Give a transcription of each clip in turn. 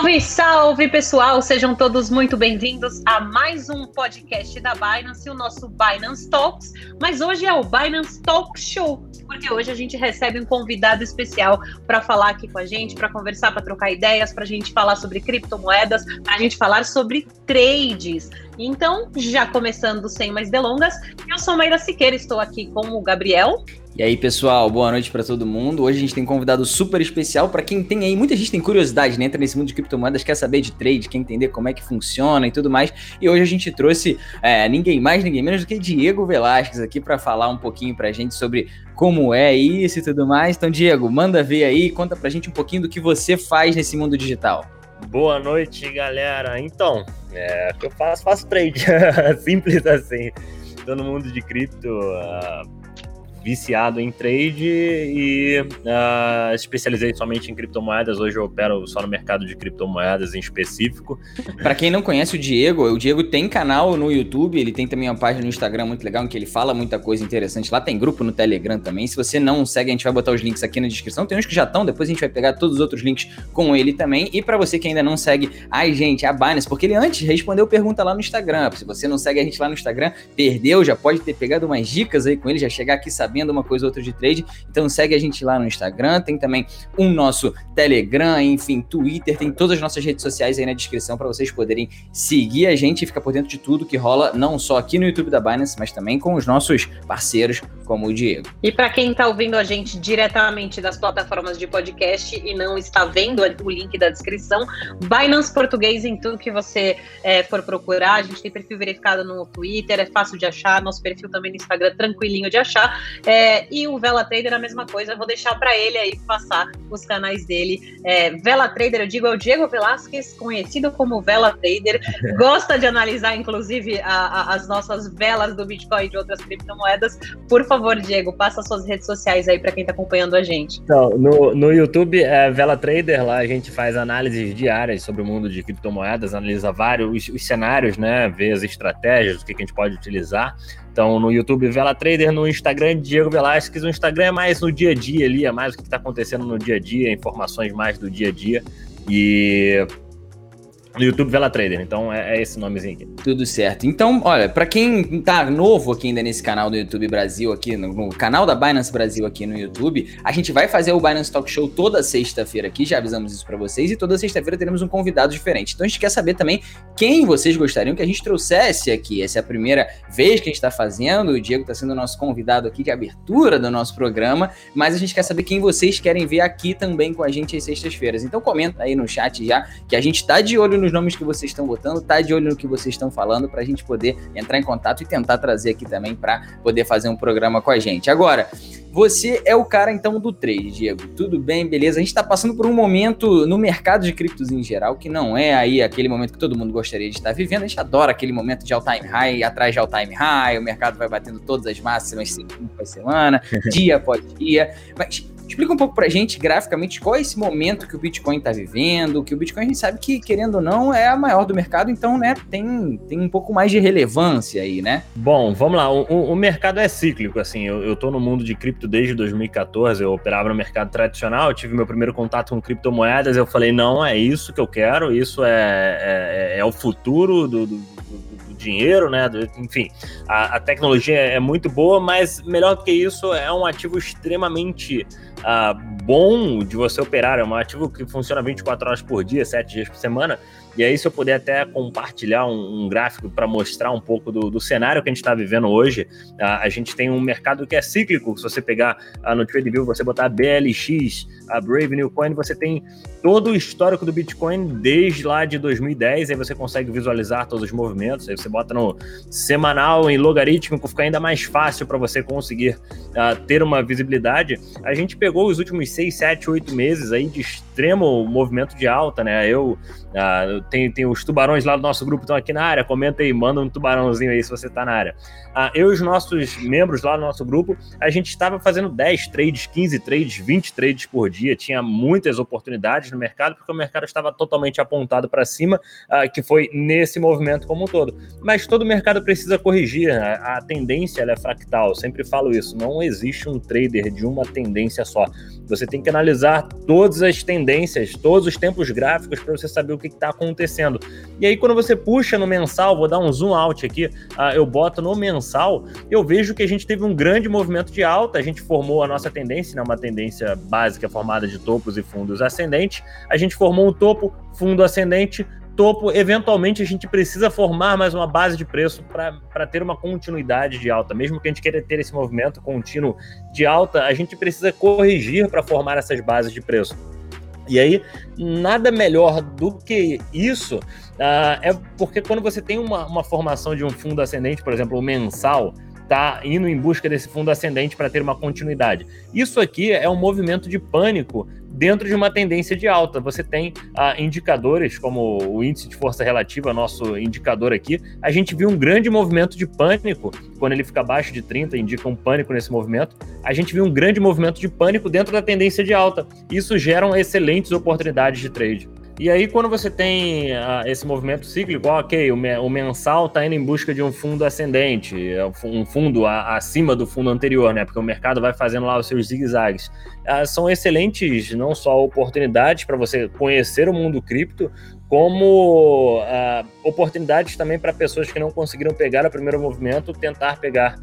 Salve, salve pessoal! Sejam todos muito bem-vindos a mais um podcast da Binance, o nosso Binance Talks. Mas hoje é o Binance Talk Show, porque hoje a gente recebe um convidado especial para falar aqui com a gente, para conversar, para trocar ideias, para a gente falar sobre criptomoedas, para a gente falar sobre trades. Então, já começando sem mais delongas, eu sou Maíra Siqueira, estou aqui com o Gabriel. E aí, pessoal, boa noite para todo mundo. Hoje a gente tem um convidado super especial para quem tem aí, muita gente tem curiosidade, né? Entra nesse mundo de criptomoedas, quer saber de trade, quer entender como é que funciona e tudo mais. E hoje a gente trouxe é, ninguém mais, ninguém menos do que Diego Velasquez aqui para falar um pouquinho pra gente sobre como é isso e tudo mais. Então, Diego, manda ver aí, conta pra gente um pouquinho do que você faz nesse mundo digital. Boa noite, galera. Então, é, que eu faço? Faço trade. Simples assim. Tô no mundo de cripto. Uh viciado em trade e uh, especializei somente em criptomoedas. Hoje eu opero só no mercado de criptomoedas em específico. Para quem não conhece o Diego, o Diego tem canal no YouTube, ele tem também uma página no Instagram muito legal em que ele fala muita coisa interessante. Lá tem grupo no Telegram também. Se você não segue, a gente vai botar os links aqui na descrição. Tem uns que já estão, depois a gente vai pegar todos os outros links com ele também. E para você que ainda não segue, ai gente, a Binance, porque ele antes respondeu pergunta lá no Instagram. Se você não segue a gente lá no Instagram, perdeu, já pode ter pegado umas dicas aí com ele, já chegar aqui sabendo uma coisa ou outra de trade. Então segue a gente lá no Instagram, tem também o um nosso Telegram, enfim, Twitter, tem todas as nossas redes sociais aí na descrição para vocês poderem seguir a gente e ficar por dentro de tudo que rola, não só aqui no YouTube da Binance, mas também com os nossos parceiros, como o Diego. E para quem está ouvindo a gente diretamente das plataformas de podcast e não está vendo o link da descrição, Binance Português em tudo que você é, for procurar. A gente tem perfil verificado no Twitter, é fácil de achar, nosso perfil também no Instagram, tranquilinho de achar. É, e o Vela Trader, a mesma coisa, eu vou deixar para ele aí passar os canais dele. É, Vela Trader, eu digo, é o Diego Velasquez, conhecido como Vela Trader, gosta de analisar, inclusive, a, a, as nossas velas do Bitcoin e de outras criptomoedas. Por favor, Diego, passa suas redes sociais aí para quem está acompanhando a gente. Então, no, no YouTube, é Vela Trader, lá a gente faz análises diárias sobre o mundo de criptomoedas, analisa vários os, os cenários, né? Vê as estratégias, o que, que a gente pode utilizar. Então, no YouTube, Vela Trader, no Instagram, Diego Velasquez. O Instagram é mais no dia a dia ali, é mais o que está acontecendo no dia a dia, informações mais do dia a dia. E no YouTube Vela Trader, então é, é, esse nomezinho aqui. Tudo certo. Então, olha, para quem tá novo aqui ainda nesse canal do YouTube Brasil, aqui no, no, canal da Binance Brasil aqui no YouTube, a gente vai fazer o Binance Talk Show toda sexta-feira aqui, já avisamos isso para vocês, e toda sexta-feira teremos um convidado diferente. Então a gente quer saber também quem vocês gostariam que a gente trouxesse aqui. Essa é a primeira vez que a gente tá fazendo, o Diego tá sendo nosso convidado aqui de abertura do nosso programa, mas a gente quer saber quem vocês querem ver aqui também com a gente às sextas-feiras. Então comenta aí no chat já, que a gente tá de olho nos nomes que vocês estão votando, tá de olho no que vocês estão falando para a gente poder entrar em contato e tentar trazer aqui também para poder fazer um programa com a gente. Agora, você é o cara então do trade, Diego. Tudo bem, beleza? A gente está passando por um momento no mercado de criptos em geral que não é aí aquele momento que todo mundo gostaria de estar vivendo. A gente adora aquele momento de all-time high, atrás de all-time high, o mercado vai batendo todas as máximas semana por semana, dia após dia. Mas Explica um pouco pra gente, graficamente, qual é esse momento que o Bitcoin está vivendo, que o Bitcoin a gente sabe que, querendo ou não, é a maior do mercado, então, né, tem, tem um pouco mais de relevância aí, né? Bom, vamos lá, o, o mercado é cíclico, assim, eu, eu tô no mundo de cripto desde 2014, eu operava no mercado tradicional, tive meu primeiro contato com criptomoedas, eu falei, não, é isso que eu quero, isso é, é, é o futuro do, do dinheiro, né? Enfim, a, a, tecnologia é muito boa, mas melhor do que isso, é um ativo extremamente uh, bom de você operar, é um ativo que funciona 24 horas por dia, 7 dias por semana. E aí, se eu puder até compartilhar um, um gráfico para mostrar um pouco do, do, cenário que a gente está vivendo hoje, uh, a gente tem um mercado que é cíclico. Se você pegar uh, no TradeView, você botar BLX, a Brave New Coin, você tem todo o histórico do Bitcoin desde lá de 2010. Aí você consegue visualizar todos os movimentos. Aí você bota no semanal, em logarítmico, fica ainda mais fácil para você conseguir uh, ter uma visibilidade. A gente pegou os últimos 6, 7, 8 meses aí de extremo movimento de alta, né? Eu uh, tem, tem os tubarões lá do nosso grupo estão aqui na área. Comenta aí, manda um tubarãozinho aí se você está na área. Uh, eu e os nossos membros lá do nosso grupo, a gente estava fazendo 10 trades, 15 trades, 20 trades por dia. Tinha muitas oportunidades no mercado, porque o mercado estava totalmente apontado para cima, uh, que foi nesse movimento como um todo. Mas todo mercado precisa corrigir. Né? A tendência é fractal. Eu sempre falo isso. Não existe um trader de uma tendência só. Você tem que analisar todas as tendências, todos os tempos gráficos para você saber o que está acontecendo. E aí, quando você puxa no mensal, vou dar um zoom out aqui, uh, eu boto no mensal, eu vejo que a gente teve um grande movimento de alta, a gente formou a nossa tendência, né, uma tendência básica formada de topos e fundos ascendentes. A gente formou um topo, fundo ascendente, topo, eventualmente a gente precisa formar mais uma base de preço para ter uma continuidade de alta. Mesmo que a gente queira ter esse movimento contínuo de alta, a gente precisa corrigir para formar essas bases de preço. E aí, nada melhor do que isso uh, é porque quando você tem uma, uma formação de um fundo ascendente, por exemplo, o mensal, está indo em busca desse fundo ascendente para ter uma continuidade. Isso aqui é um movimento de pânico dentro de uma tendência de alta. Você tem ah, indicadores como o índice de força relativa, nosso indicador aqui. A gente viu um grande movimento de pânico quando ele fica abaixo de 30, indica um pânico nesse movimento. A gente viu um grande movimento de pânico dentro da tendência de alta. Isso geram excelentes oportunidades de trade. E aí, quando você tem uh, esse movimento cíclico, ok, o, me, o mensal está indo em busca de um fundo ascendente, é um fundo a, acima do fundo anterior, né? Porque o mercado vai fazendo lá os seus zigue-zagues. Uh, são excelentes, não só oportunidades para você conhecer o mundo cripto, como uh, oportunidades também para pessoas que não conseguiram pegar o primeiro movimento tentar pegar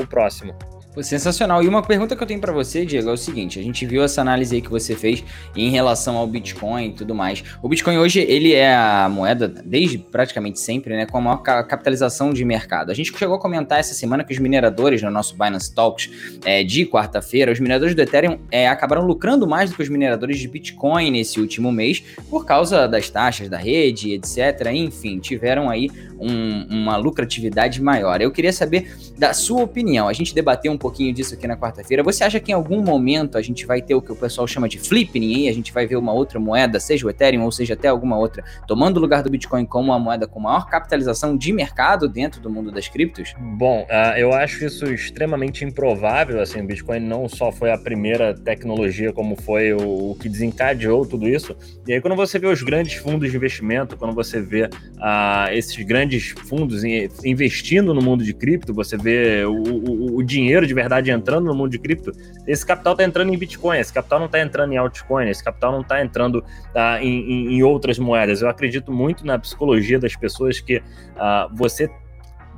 o próximo. Sensacional. E uma pergunta que eu tenho para você, Diego, é o seguinte: a gente viu essa análise aí que você fez em relação ao Bitcoin e tudo mais. O Bitcoin hoje ele é a moeda desde praticamente sempre, né, com a maior capitalização de mercado. A gente chegou a comentar essa semana que os mineradores no nosso Binance Talks é, de quarta-feira, os mineradores do Ethereum é, acabaram lucrando mais do que os mineradores de Bitcoin nesse último mês por causa das taxas da rede, etc. Enfim, tiveram aí um, uma lucratividade maior. Eu queria saber da sua opinião. A gente debateu um pouquinho disso aqui na quarta-feira. Você acha que em algum momento a gente vai ter o que o pessoal chama de flipping aí? A gente vai ver uma outra moeda, seja o Ethereum ou seja até alguma outra, tomando o lugar do Bitcoin como uma moeda com maior capitalização de mercado dentro do mundo das criptos? Bom, uh, eu acho isso extremamente improvável. Assim, o Bitcoin não só foi a primeira tecnologia, como foi o, o que desencadeou tudo isso. E aí, quando você vê os grandes fundos de investimento, quando você vê uh, esses grandes fundos investindo no mundo de cripto, você vê o, o, o dinheiro de de verdade entrando no mundo de cripto, esse capital está entrando em Bitcoin, esse capital não está entrando em altcoin, esse capital não está entrando tá, em, em, outras moedas. Eu acredito muito na psicologia das pessoas que uh, você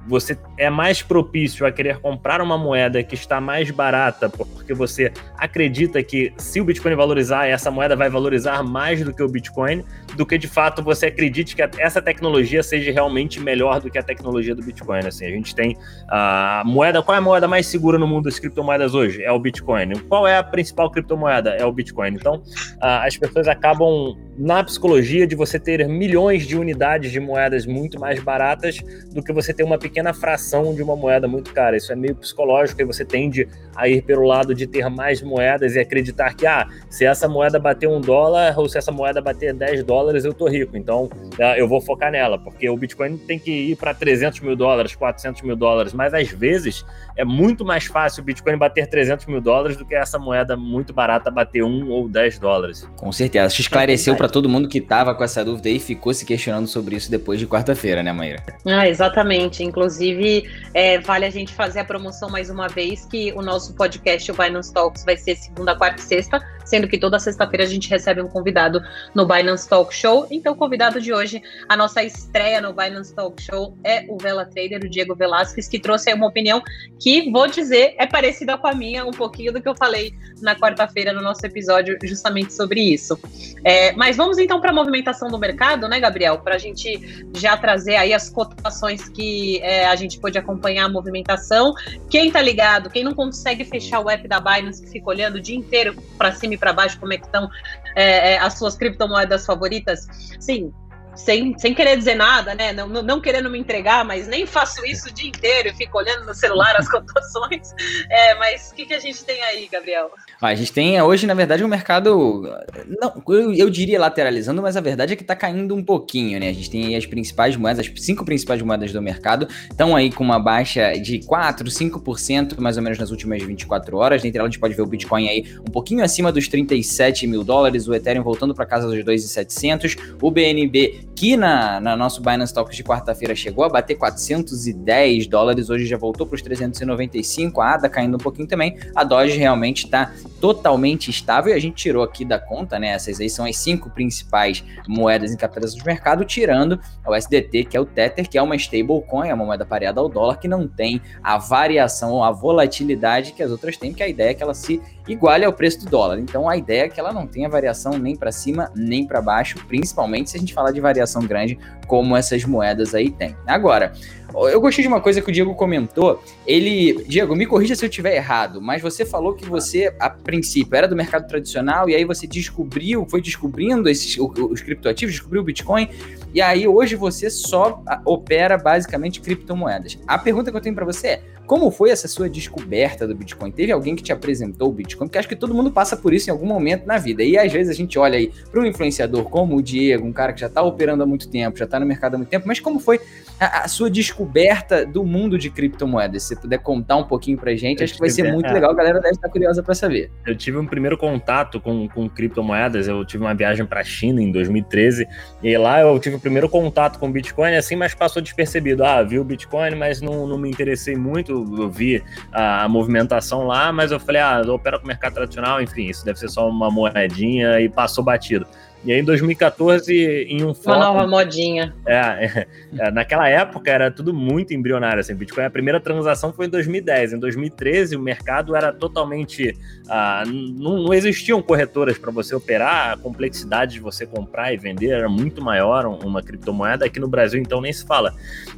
você é mais propício a querer comprar uma moeda que está mais barata, porque você acredita que se o Bitcoin valorizar, essa moeda vai valorizar mais do que o Bitcoin, do que de fato você acredite que essa tecnologia seja realmente melhor do que a tecnologia do Bitcoin. Assim, a gente tem a moeda, qual é a moeda mais segura no mundo das criptomoedas hoje? É o Bitcoin. Qual é a principal criptomoeda? É o Bitcoin. Então, as pessoas acabam na psicologia de você ter milhões de unidades de moedas muito mais baratas do que você ter uma pequena fração de uma moeda muito cara. Isso é meio psicológico e você tende a ir pelo lado de ter mais moedas e acreditar que, ah, se essa moeda bater um dólar ou se essa moeda bater 10 dólares, eu tô rico. Então, ah, eu vou focar nela, porque o Bitcoin tem que ir para 300 mil dólares, 400 mil dólares, mas às vezes é muito mais fácil o Bitcoin bater 300 mil dólares do que essa moeda muito barata bater 1 ou 10 dólares. Com certeza. Acho que esclareceu para todo mundo que tava com essa dúvida aí e ficou se questionando sobre isso depois de quarta-feira, né, Maíra? Ah, exatamente. Inclusive, é, vale a gente fazer a promoção mais uma vez que o nosso podcast, o Binance Talks, vai ser segunda, quarta e sexta, sendo que toda sexta-feira a gente recebe um convidado no Binance Talk Show. Então, o convidado de hoje, a nossa estreia no Binance Talk Show é o Vela Trader, o Diego Velasquez, que trouxe aí uma opinião que, vou dizer, é parecida com a minha, um pouquinho do que eu falei na quarta-feira no nosso episódio, justamente sobre isso. É, mas vamos então para a movimentação do mercado, né, Gabriel? Para a gente já trazer aí as cotações que é, a gente pode acompanhar a movimentação. Quem tá ligado, quem não consegue fechar o app da Binance, que fica olhando o dia inteiro para cima e para baixo como é que estão é, é, as suas criptomoedas favoritas, sim, sem, sem querer dizer nada, né? Não, não, querendo me entregar, mas nem faço isso o dia inteiro e fico olhando no celular as cotações. É, mas o que, que a gente tem aí, Gabriel? A gente tem hoje, na verdade, um mercado. Não, eu, eu diria lateralizando, mas a verdade é que está caindo um pouquinho, né? A gente tem as principais moedas, as cinco principais moedas do mercado, estão aí com uma baixa de 4, 5% mais ou menos nas últimas 24 horas. Dentre elas, a gente pode ver o Bitcoin aí um pouquinho acima dos 37 mil dólares, o Ethereum voltando para casa dos 2,700, o BNB aqui na, na nosso Binance Talks de quarta-feira chegou a bater 410 dólares, hoje já voltou para os 395, a ADA caindo um pouquinho também, a Doge realmente está totalmente estável e a gente tirou aqui da conta, né? Essas aí são as cinco principais moedas em capitalização de mercado, tirando o SDT, que é o Tether, que é uma stablecoin, é uma moeda pareada ao dólar, que não tem a variação, a volatilidade que as outras têm, que a ideia é que ela se iguale ao preço do dólar. Então a ideia é que ela não tenha variação nem para cima nem para baixo, principalmente se a gente falar de variação grande como essas moedas aí têm. Agora, eu gostei de uma coisa que o Diego comentou. Ele, Diego, me corrija se eu estiver errado, mas você falou que você, a princípio, era do mercado tradicional e aí você descobriu, foi descobrindo esses, os criptoativos, descobriu o Bitcoin e aí hoje você só opera basicamente criptomoedas. A pergunta que eu tenho para você é: como foi essa sua descoberta do Bitcoin? Teve alguém que te apresentou o Bitcoin? Porque acho que todo mundo passa por isso em algum momento na vida. E às vezes a gente olha aí para um influenciador como o Diego, um cara que já está operando há muito tempo, já está no mercado há muito tempo, mas como foi a, a, sua descoberta do mundo de criptomoedas? Se você puder contar um pouquinho pra gente, eu acho que vai ser muito é. legal, a galera deve estar curiosa para saber. Eu tive um primeiro contato com, com criptomoedas, eu tive uma viagem para a China em 2013, e lá eu tive o primeiro contato com Bitcoin, assim, mas passou despercebido. Ah, vi o Bitcoin, mas não, não me interessei muito eu vi a, a, movimentação lá, mas eu falei, ah, eu opero com o mercado tradicional, enfim, isso deve ser só uma moedinha e passou batido. E aí, em 2014, em um fórum... Uma nova modinha. É, é, é, naquela época era tudo muito embrionário, assim, Bitcoin, a primeira transação foi em 2010. Em 2013, o mercado era totalmente... Ah, não, não, existiam corretoras para você operar, a complexidade de você comprar e vender era muito maior uma criptomoeda. Aqui no Brasil, então, nem se fala.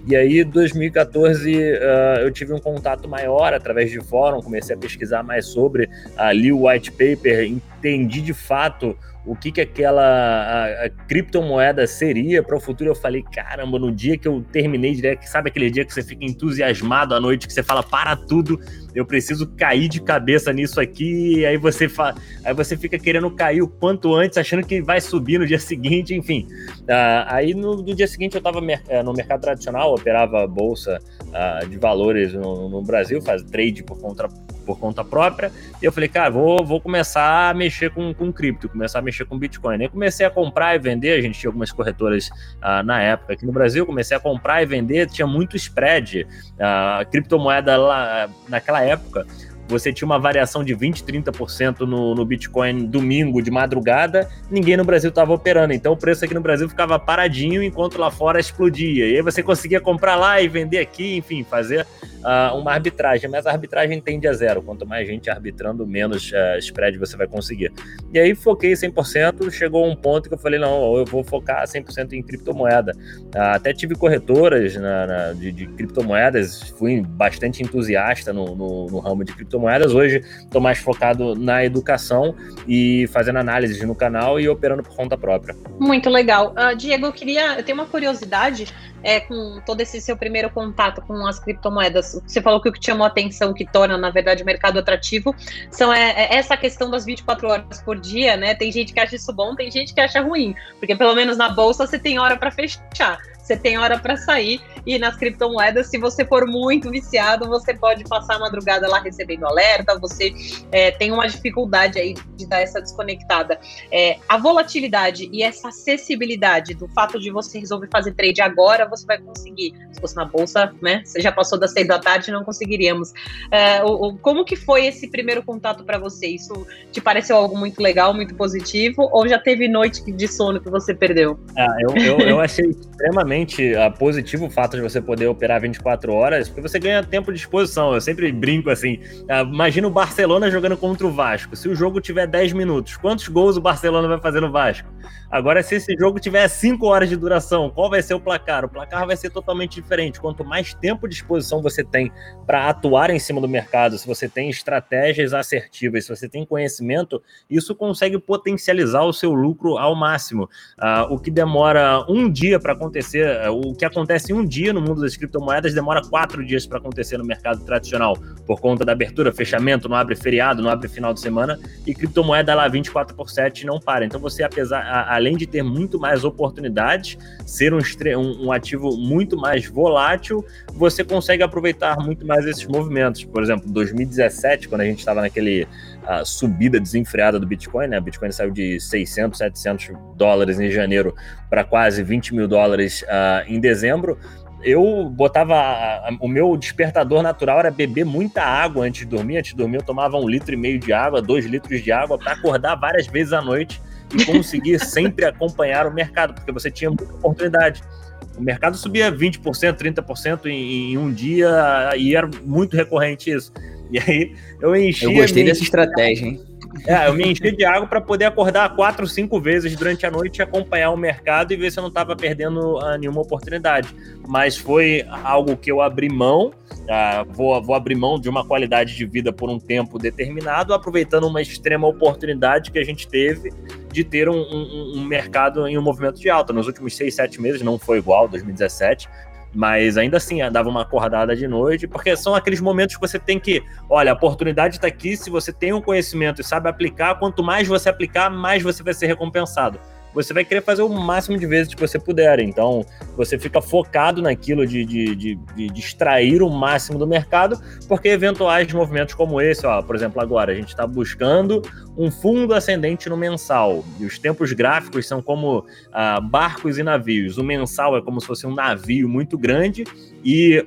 E aí, em 2014, uh, eu tive um contato maior através de fórum, comecei a pesquisar mais sobre, uh, li o white paper, entendi de fato o que, que aquela a, a criptomoeda seria para o futuro. Eu falei, caramba, no dia que eu terminei direto, sabe aquele dia que você fica entusiasmado à noite, que você fala, para tudo, eu preciso cair de cabeça nisso aqui, aí você, fa... aí você fica querendo cair o quanto antes, achando que vai subir no dia seguinte, enfim. Uh, aí no, no, dia seguinte eu estava mer eh, no mercado tradicional, operava bolsa uh, de valores no, no Brasil, faz trade por conta por conta própria. E eu falei, cara, vou, vou começar a mexer com, com cripto, começar a mexer com Bitcoin. Aí comecei a comprar e vender, a gente tinha algumas corretoras uh, na época aqui no Brasil, comecei a comprar e vender, tinha muito spread. A uh, criptomoeda lá naquela época você tinha uma variação de 20, 30% no, no Bitcoin domingo de madrugada, ninguém no Brasil estava operando. Então o preço aqui no Brasil ficava paradinho enquanto lá fora explodia. E aí você conseguia comprar lá e vender aqui, enfim, fazer uh, uma arbitragem. Mas a arbitragem tende a zero. Quanto mais gente arbitrando, menos uh, spread você vai conseguir. E aí foquei 100%, chegou um ponto que eu falei, não, eu vou focar 100% em criptomoeda. Uh, até tive corretoras na, na, de, de, criptomoedas, fui bastante entusiasta no, no, no ramo de criptomoedas. Hoje estou mais focado na educação e fazendo análises no canal e operando por conta própria. Muito legal. Uh, Diego, eu queria. Eu tenho uma curiosidade é, com todo esse seu primeiro contato com as criptomoedas. Você falou que o que chamou a atenção, que torna, na verdade, o mercado atrativo, são é, é essa questão das 24 horas por dia, né? Tem gente que acha isso bom, tem gente que acha ruim, porque pelo menos na bolsa você tem hora para fechar você tem hora para sair. E nas criptomoedas, se você for muito viciado, você pode passar a madrugada lá recebendo alerta, você é, tem uma dificuldade aí de dar essa desconectada. É, a volatilidade e essa acessibilidade do fato de você resolver fazer trade agora, você vai conseguir. Se fosse na bolsa, né? Você já passou das seis da tarde, não conseguiríamos. É, o, o, como que foi esse primeiro contato para você? Isso te pareceu algo muito legal, muito positivo? Ou já teve noite de sono que você perdeu? Ah, eu, eu, eu achei extremamente extremamente uh, positivo o fato de você poder operar 24 horas, porque você ganha tempo de exposição. Eu sempre brinco assim: uh, imagina o Barcelona jogando contra o Vasco. Se o jogo tiver 10 minutos, quantos gols o Barcelona vai fazer no Vasco? Agora, se esse jogo tiver 5 horas de duração, qual vai ser o placar? O placar vai ser totalmente diferente. Quanto mais tempo de exposição você tem para atuar em cima do mercado, se você tem estratégias assertivas, se você tem conhecimento, isso consegue potencializar o seu lucro ao máximo. Uh, o que demora um dia para acontecer, o que acontece em um dia no mundo das criptomoedas demora quatro dias para acontecer no mercado tradicional, por conta da abertura, fechamento, não abre feriado, não abre final de semana, e criptomoeda lá 24 por 7 não para. Então você, apesar além de ter muito mais oportunidades, ser um, um, um ativo muito mais volátil, você consegue aproveitar muito mais esses movimentos. Por exemplo, 2017, quando a gente estava naquele a subida desenfreada do Bitcoin, né? O Bitcoin saiu de 600, 700 dólares em janeiro para quase 20 mil dólares uh, em dezembro eu botava. O meu despertador natural era beber muita água antes de dormir. Antes de dormir, eu tomava um litro e meio de água, dois litros de água, para acordar várias vezes à noite e conseguir sempre acompanhar o mercado, porque você tinha muita oportunidade. O mercado subia 20%, 30% em, em um dia e era muito recorrente isso. E aí eu enchia. Eu gostei dessa estratégia, hein? É, eu me enchi de água para poder acordar quatro, cinco vezes durante a noite e acompanhar o mercado e ver se eu não estava perdendo uh, nenhuma oportunidade. Mas foi algo que eu abri mão, uh, vou, vou abrir mão de uma qualidade de vida por um tempo determinado, aproveitando uma extrema oportunidade que a gente teve de ter um, um, um mercado em um movimento de alta. Nos últimos seis, sete meses não foi igual, 2017, mas ainda assim, dava uma acordada de noite, porque são aqueles momentos que você tem que, olha, a oportunidade está aqui, se você tem um conhecimento e sabe aplicar, quanto mais você aplicar, mais você vai ser recompensado você vai querer fazer o máximo de vezes que você puder. Então, você fica focado naquilo de, de, de, de extrair o máximo do mercado, porque eventuais movimentos como esse, ó, por exemplo, agora, a gente está buscando um fundo ascendente no mensal, e os tempos gráficos são como ah, barcos e navios. O mensal é como se fosse um navio muito grande e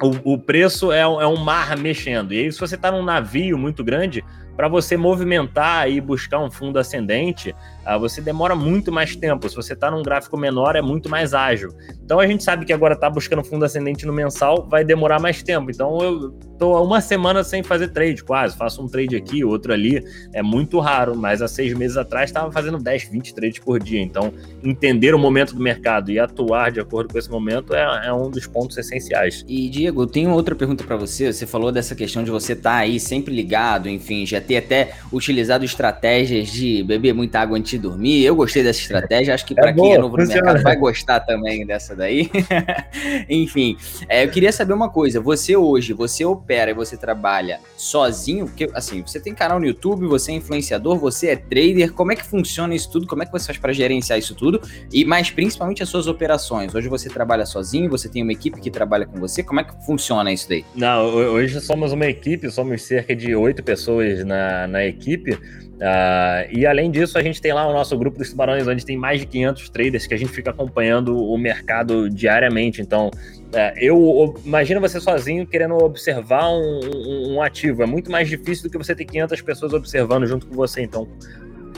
o, o preço é, é um mar mexendo. E aí, se você está num navio muito grande, para você movimentar e buscar um fundo ascendente, você demora muito mais tempo. Se você está num gráfico menor, é muito mais ágil. Então a gente sabe que agora tá buscando fundo ascendente no mensal, vai demorar mais tempo. Então eu tô uma semana sem fazer trade, quase. Faço um trade aqui, outro ali. É muito raro, mas há seis meses atrás estava fazendo 10, 20 trades por dia. Então, entender o momento do mercado e atuar de acordo com esse momento é, é um dos pontos essenciais. E, Diego, eu tenho outra pergunta para você. Você falou dessa questão de você estar tá aí sempre ligado, enfim, já ter até utilizado estratégias de beber muita água antes de dormir. Eu gostei dessa estratégia, acho que para é quem é novo no mercado vai gostar também dessa daí. Enfim, é, eu queria saber uma coisa. Você hoje, você opera e você trabalha sozinho? Porque, assim, você tem canal no YouTube, você é influenciador, você é trader. Como é que funciona isso tudo? Como é que você faz para gerenciar isso tudo? E mais principalmente as suas operações. Hoje você trabalha sozinho, você tem uma equipe que trabalha com você. Como é que funciona isso daí? Não, hoje somos uma equipe, somos cerca de oito pessoas na na, equipe. Uh, e além disso, a gente tem lá o nosso grupo dos tubarões, onde tem mais de 500 traders que a gente fica acompanhando o mercado diariamente. Então, uh, eu imagino você sozinho querendo observar um, um, um, ativo. É muito mais difícil do que você ter 500 pessoas observando junto com você. Então,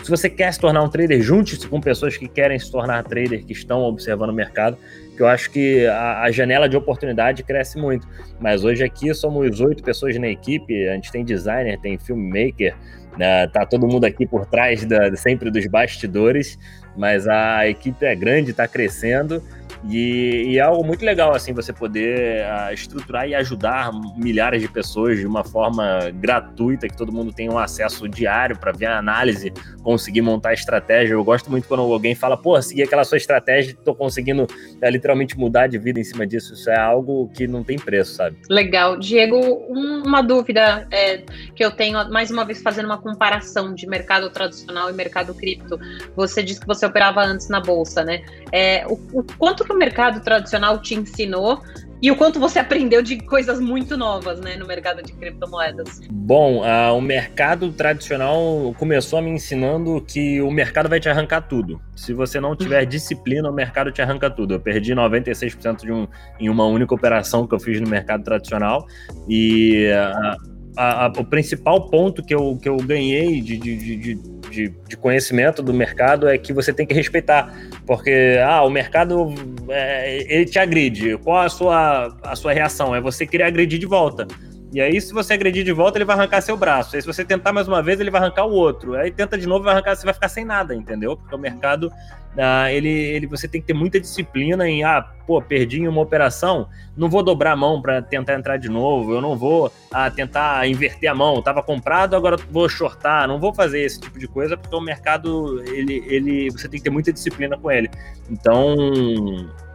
se você quer se tornar um trader, junte-se com pessoas que querem se tornar trader, que estão observando o mercado, que eu acho que a, a, janela de oportunidade cresce muito. Mas hoje aqui somos oito pessoas na equipe, a gente tem designer, tem filmmaker, né, tá todo mundo aqui por trás da, sempre dos bastidores, mas a equipe é grande, está crescendo. E, e, é algo muito legal, assim, você poder uh, estruturar e ajudar milhares de pessoas de uma forma gratuita, que todo mundo tenha um acesso diário para ver a análise, conseguir montar a estratégia. Eu gosto muito quando alguém fala, pô, segui aquela sua estratégia, tô conseguindo é, literalmente mudar de vida em cima disso. Isso é algo que não tem preço, sabe? Legal. Diego, um, uma dúvida é, que eu tenho, mais uma vez fazendo uma comparação de mercado tradicional e mercado cripto. Você disse que você operava antes na bolsa, né? É, o, o quanto que o mercado tradicional te ensinou e o quanto você aprendeu de coisas muito novas né, no mercado de criptomoedas? Bom, uh, o mercado tradicional começou me ensinando que o mercado vai te arrancar tudo. Se você não tiver disciplina, o mercado te arranca tudo. Eu perdi 96% de um, em uma única operação que eu fiz no mercado tradicional e uh, a, a, o principal ponto que eu, que eu ganhei de, de, de, de, de conhecimento do mercado é que você tem que respeitar porque, ah, o mercado, é, ele te agride. Qual a sua, a sua reação? É você querer agredir de volta. E aí, se você agredir de volta, ele vai arrancar seu braço. Aí, se você tentar mais uma vez, ele vai arrancar o outro. Aí, tenta de novo, vai arrancar, você vai ficar sem nada, entendeu? Porque o mercado, ah, ele, ele, você tem que ter muita disciplina em, ah, pô, perdi uma operação, não vou dobrar a mão para tentar entrar de novo, eu não vou ah, tentar inverter a mão, estava comprado, agora vou shortar, não vou fazer esse tipo de coisa, porque o mercado, ele, ele, você tem que ter muita disciplina com ele. Então,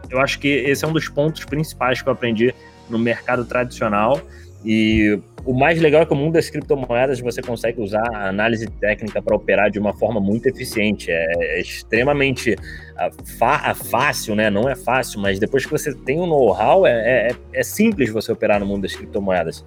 eu acho que esse é um dos pontos principais que eu aprendi no mercado tradicional. E o mais legal é que o mundo das criptomoedas você consegue usar a análise técnica para operar de uma forma muito eficiente. É, é extremamente fácil, né? Não é fácil, mas depois que você tem um know-how, é, é, é, simples você operar no mundo das criptomoedas.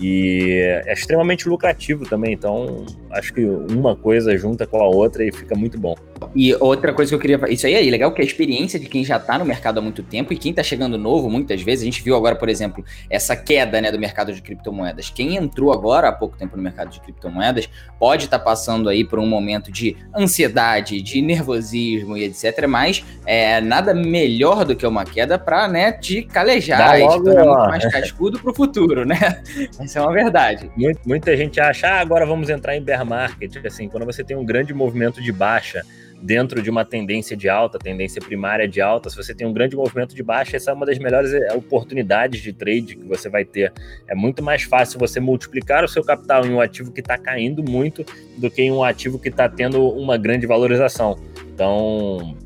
E é extremamente lucrativo também, então acho que uma coisa junta com a outra e fica muito bom. E outra coisa que eu queria. Isso aí é legal, que é a experiência de quem já está no mercado há muito tempo e quem está chegando novo, muitas vezes. A gente viu agora, por exemplo, essa queda né, do mercado de criptomoedas. Quem entrou agora há pouco tempo no mercado de criptomoedas pode estar tá passando aí por um momento de ansiedade, de nervosismo e etc. Mas é, nada melhor do que uma queda para né, te calejar Dá e te tornar muito mais cascudo para o futuro, né? Essa é uma verdade. Muita gente acha, ah, agora vamos entrar em bear market. Assim, quando você tem um grande movimento de baixa dentro de uma tendência de alta, tendência primária de alta, se você tem um grande movimento de baixa, essa é uma das melhores eh, oportunidades de trade que você vai ter. É muito mais fácil você multiplicar o seu capital em um ativo que está caindo muito do que em um ativo que está tendo uma grande valorização. Então,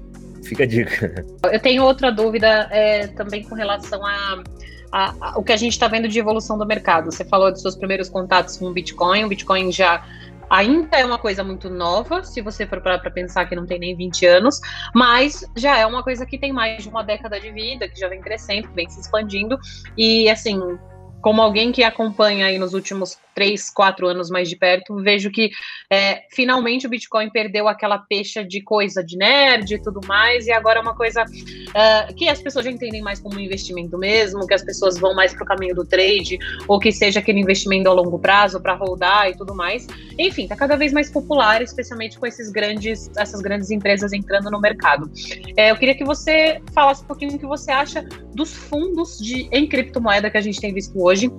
fica a dica. Eu tenho outra dúvida é, também com relação a a, a, o que a gente está vendo de evolução do mercado. Você falou dos seus primeiros contatos com o Bitcoin, o Bitcoin já ainda é uma coisa muito nova, se você for para pensar que não tem nem 20 anos, mas já é uma coisa que tem mais de uma década de vida, que já vem crescendo, vem se expandindo, e assim, como alguém que acompanha aí nos últimos três, quatro anos mais de perto, vejo que é, finalmente o Bitcoin perdeu aquela pecha de coisa de nerd e tudo mais, e agora é uma coisa uh, que as pessoas já entendem mais como um investimento mesmo, que as pessoas vão mais para o caminho do trade, ou que seja aquele investimento a longo prazo para rodar e tudo mais. Enfim, está cada vez mais popular, especialmente com esses grandes, essas grandes empresas entrando no mercado. É, eu queria que você falasse um pouquinho o que você acha dos fundos de, em criptomoeda que a gente tem visto hoje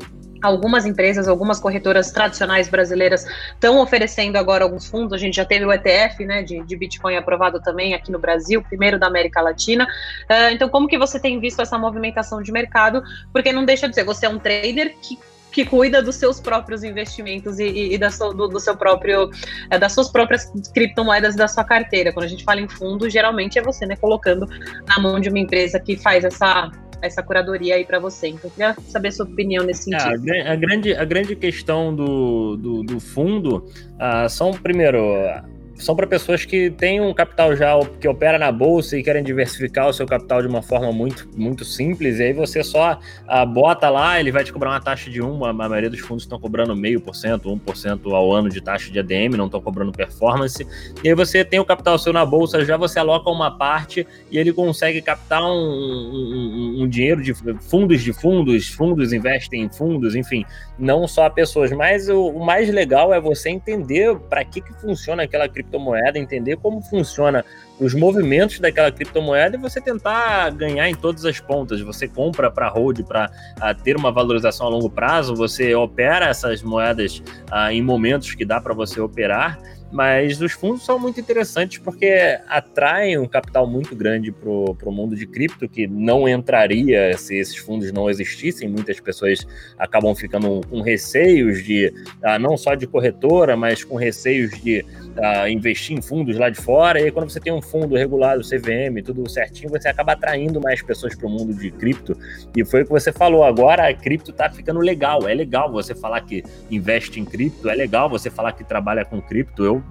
Algumas empresas, algumas corretoras tradicionais brasileiras estão oferecendo agora alguns fundos. A gente já teve o ETF né, de, de Bitcoin aprovado também aqui no Brasil, primeiro da América Latina. Uh, então, como que você tem visto essa movimentação de mercado? Porque não deixa de ser, você é um trader que que cuida dos seus próprios investimentos e, e, e da do, do, seu próprio, é, das suas próprias criptomoedas da sua carteira. Quando a gente fala em fundo, geralmente é você, né, colocando na mão de uma empresa que faz essa essa curadoria aí para você. Então, eu queria saber a sua opinião nesse é, sentido. A, grande, a grande questão do, do, do fundo uh, são, primeiro, são para pessoas que têm um capital já que opera na bolsa e querem diversificar o seu capital de uma forma muito, muito simples. E aí você só ah, bota lá, ele vai te cobrar uma taxa de 1. A maioria dos fundos estão cobrando meio por cento, 1% ao ano de taxa de ADM, não estão cobrando performance. E aí você tem o capital seu na bolsa, já você aloca uma parte e ele consegue captar um, um, um dinheiro de fundos de fundos, fundos investem em fundos, enfim, não só pessoas. Mas o, o mais legal é você entender para que, que funciona aquela criptomoeda criptomoeda, entender como funciona os movimentos daquela criptomoeda e você tentar ganhar em todas as pontas. Você compra para hold para uh, ter uma valorização a longo prazo, você opera essas moedas uh, em momentos que dá para você operar mas os fundos são muito interessantes porque atraem um capital muito grande para o mundo de cripto, que não entraria se esses fundos não existissem. Muitas pessoas acabam ficando com receios de, ah, não só de corretora, mas com receios de ah, investir em fundos lá de fora. E aí, quando você tem um fundo regulado, CVM, tudo certinho, você acaba atraindo mais pessoas para o mundo de cripto. E foi o que você falou. Agora a cripto está ficando legal. É legal você falar que investe em cripto, é legal você falar que trabalha com cripto. Eu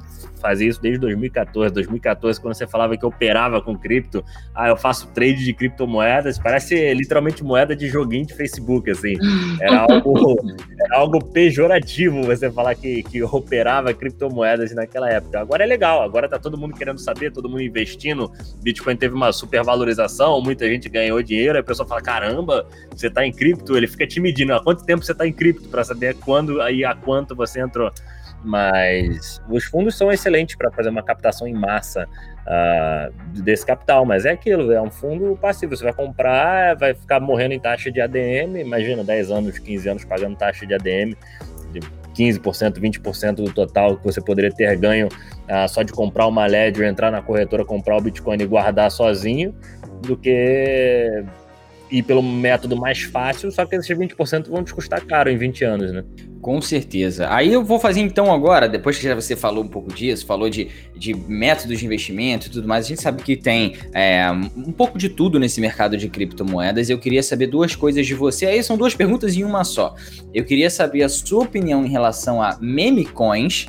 fazia isso desde 2014. 2014, quando você falava que operava com cripto, ah, eu faço trade de criptomoedas, parece literalmente moeda de joguinho de Facebook, assim. Era algo, era algo pejorativo você falar que, que operava criptomoedas naquela época. Agora é legal, agora tá todo mundo querendo saber, todo mundo investindo. Bitcoin teve uma supervalorização, muita gente ganhou dinheiro, a pessoa fala: caramba, você tá em cripto, ele fica te medindo. Há quanto tempo você tá em cripto para saber quando e a quanto você entrou. Mas os fundos são excelentes para fazer uma captação em massa uh, desse capital, mas é aquilo, é um fundo passivo. Você vai comprar, vai ficar morrendo em taxa de ADM, imagina 10 anos, 15 anos pagando taxa de ADM de 15%, 20% do total que você poderia ter ganho uh, só de comprar uma Ledger, entrar na corretora, comprar o Bitcoin e guardar sozinho, do que ir pelo método mais fácil, só que esses 20% vão te custar caro em 20 anos, né? Com certeza. Aí eu vou fazer então agora, depois que já você falou um pouco disso, falou de, de métodos de investimento e tudo mais, a gente sabe que tem é, um pouco de tudo nesse mercado de criptomoedas. Eu queria saber duas coisas de você. Aí são duas perguntas em uma só. Eu queria saber a sua opinião em relação a meme coins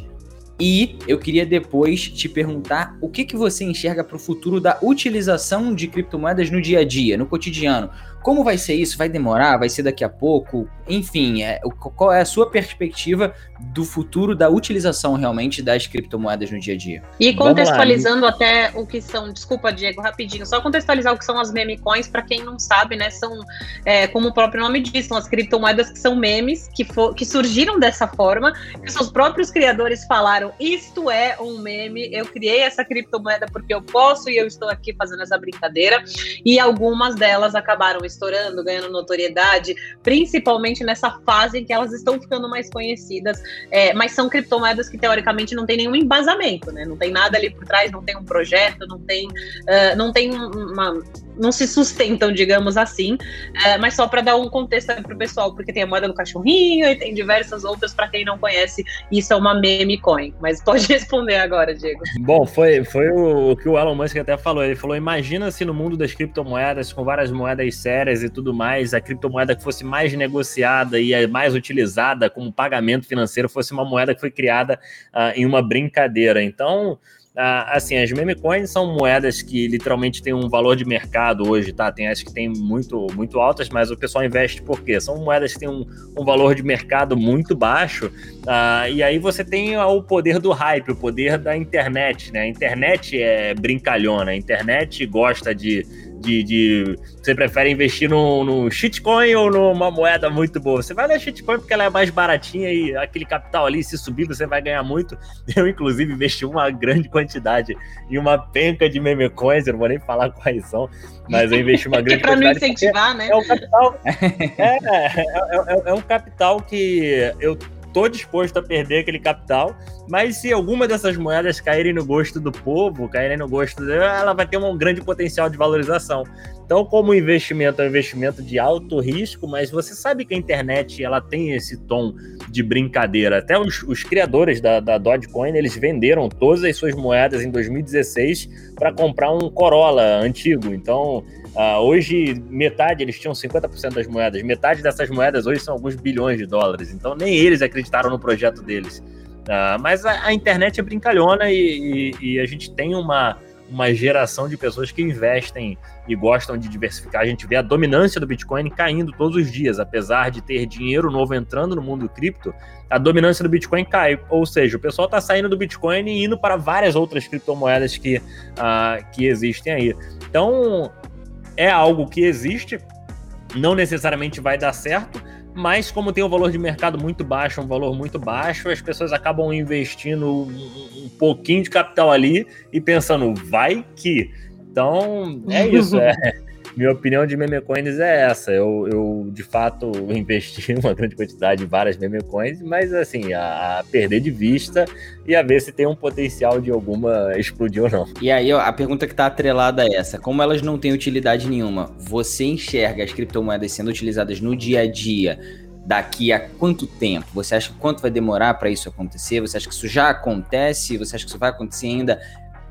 e eu queria depois te perguntar o que, que você enxerga para o futuro da utilização de criptomoedas no dia a dia, no cotidiano. Como vai ser isso? Vai demorar? Vai ser daqui a pouco? Enfim, é, qual é a sua perspectiva do futuro da utilização realmente das criptomoedas no dia a dia? E contextualizando até o que são, desculpa, Diego, rapidinho, só contextualizar o que são as meme coins, para quem não sabe, né? São, é, como o próprio nome diz, são as criptomoedas que são memes, que, for, que surgiram dessa forma, que seus próprios criadores falaram: isto é um meme, eu criei essa criptomoeda porque eu posso e eu estou aqui fazendo essa brincadeira. E algumas delas acabaram estourando, ganhando notoriedade, principalmente nessa fase em que elas estão ficando mais conhecidas. É, mas são criptomoedas que teoricamente não tem nenhum embasamento, né? Não tem nada ali por trás, não tem um projeto, não tem, uh, não tem uma não se sustentam, digamos assim, é, mas só para dar um contexto para o pessoal, porque tem a moeda do cachorrinho e tem diversas outras para quem não conhece, isso é uma meme coin. Mas pode responder agora, Diego. Bom, foi, foi o, que o Elon Musk até falou. Ele falou: imagina se no mundo das criptomoedas, com várias moedas sérias e tudo mais, a criptomoeda que fosse mais negociada e mais utilizada como pagamento financeiro fosse uma moeda que foi criada uh, em uma brincadeira. Então. Ah, assim, as meme coins são moedas que literalmente têm um valor de mercado hoje, tá? Tem as que tem muito, muito altas, mas o pessoal investe por quê? São moedas que têm um, um valor de mercado muito baixo, ah, e aí você tem o poder do hype, o poder da internet, né? A internet é brincalhona, a internet gosta de de, de, você prefere investir no, no shitcoin ou numa moeda muito boa? Você vai na shitcoin porque ela é mais baratinha e aquele capital ali, se subir, você vai ganhar muito. Eu, inclusive, investi uma grande quantidade em uma penca de meme coins, eu não vou nem falar quais são, mas eu investi uma grande quantidade. para não incentivar, né? É um capital. é, é, é, é um capital que eu tô disposto a perder aquele capital, mas se alguma dessas moedas caírem no gosto do povo, caírem no gosto dela, ela vai ter um grande potencial de valorização. Então, como investimento é um investimento de alto risco, mas você sabe que a internet ela tem esse tom de brincadeira. Até os, os criadores da, da Dogecoin, eles venderam todas as suas moedas em 2016 para comprar um Corolla antigo. Então, Uh, hoje, metade, eles tinham 50% das moedas. Metade dessas moedas hoje são alguns bilhões de dólares. Então, nem eles acreditaram no projeto deles. Uh, mas a, a, internet é brincalhona e, e, e, a gente tem uma, uma geração de pessoas que investem e gostam de diversificar. A gente vê a dominância do Bitcoin caindo todos os dias. Apesar de ter dinheiro novo entrando no mundo cripto, a dominância do Bitcoin cai. Ou seja, o pessoal está saindo do Bitcoin e indo para várias outras criptomoedas que, uh, que existem aí. Então, é algo que existe, não necessariamente vai dar certo, mas como tem um valor de mercado muito baixo, um valor muito baixo, as pessoas acabam investindo um, um pouquinho de capital ali e pensando, vai que. Então, é isso. é, minha opinião de meme coins é essa. Eu, eu de fato investi uma grande quantidade em várias meme coins, mas assim, a, a, perder de vista e a ver se tem um potencial de alguma explodir ou não. E aí, ó, a pergunta que tá atrelada é essa: como elas não têm utilidade nenhuma, você enxerga as criptomoedas sendo utilizadas no dia a dia? Daqui a quanto tempo? Você acha quanto vai demorar para isso acontecer? Você acha que isso já acontece? Você acha que isso vai acontecer ainda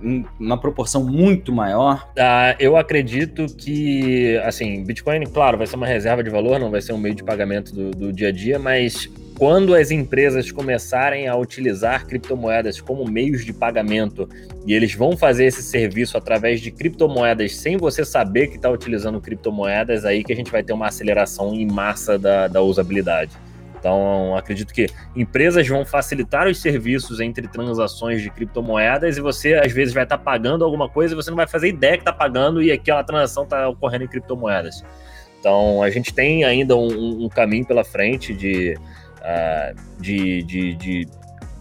em uma proporção muito maior? Ah, eu acredito que, assim, Bitcoin, claro, vai ser uma reserva de valor, não vai ser um meio de pagamento do, do dia a dia, mas quando as empresas começarem a utilizar criptomoedas como meios de pagamento e eles vão fazer esse serviço através de criptomoedas sem você saber que está utilizando criptomoedas, aí que a gente vai ter uma aceleração em massa da, da usabilidade. Então, acredito que empresas vão facilitar os serviços entre transações de criptomoedas e você, às vezes, vai estar tá pagando alguma coisa e você não vai fazer ideia que está pagando e aquela transação está ocorrendo em criptomoedas. Então, a gente tem ainda um, um caminho pela frente de, uh, de, de, de,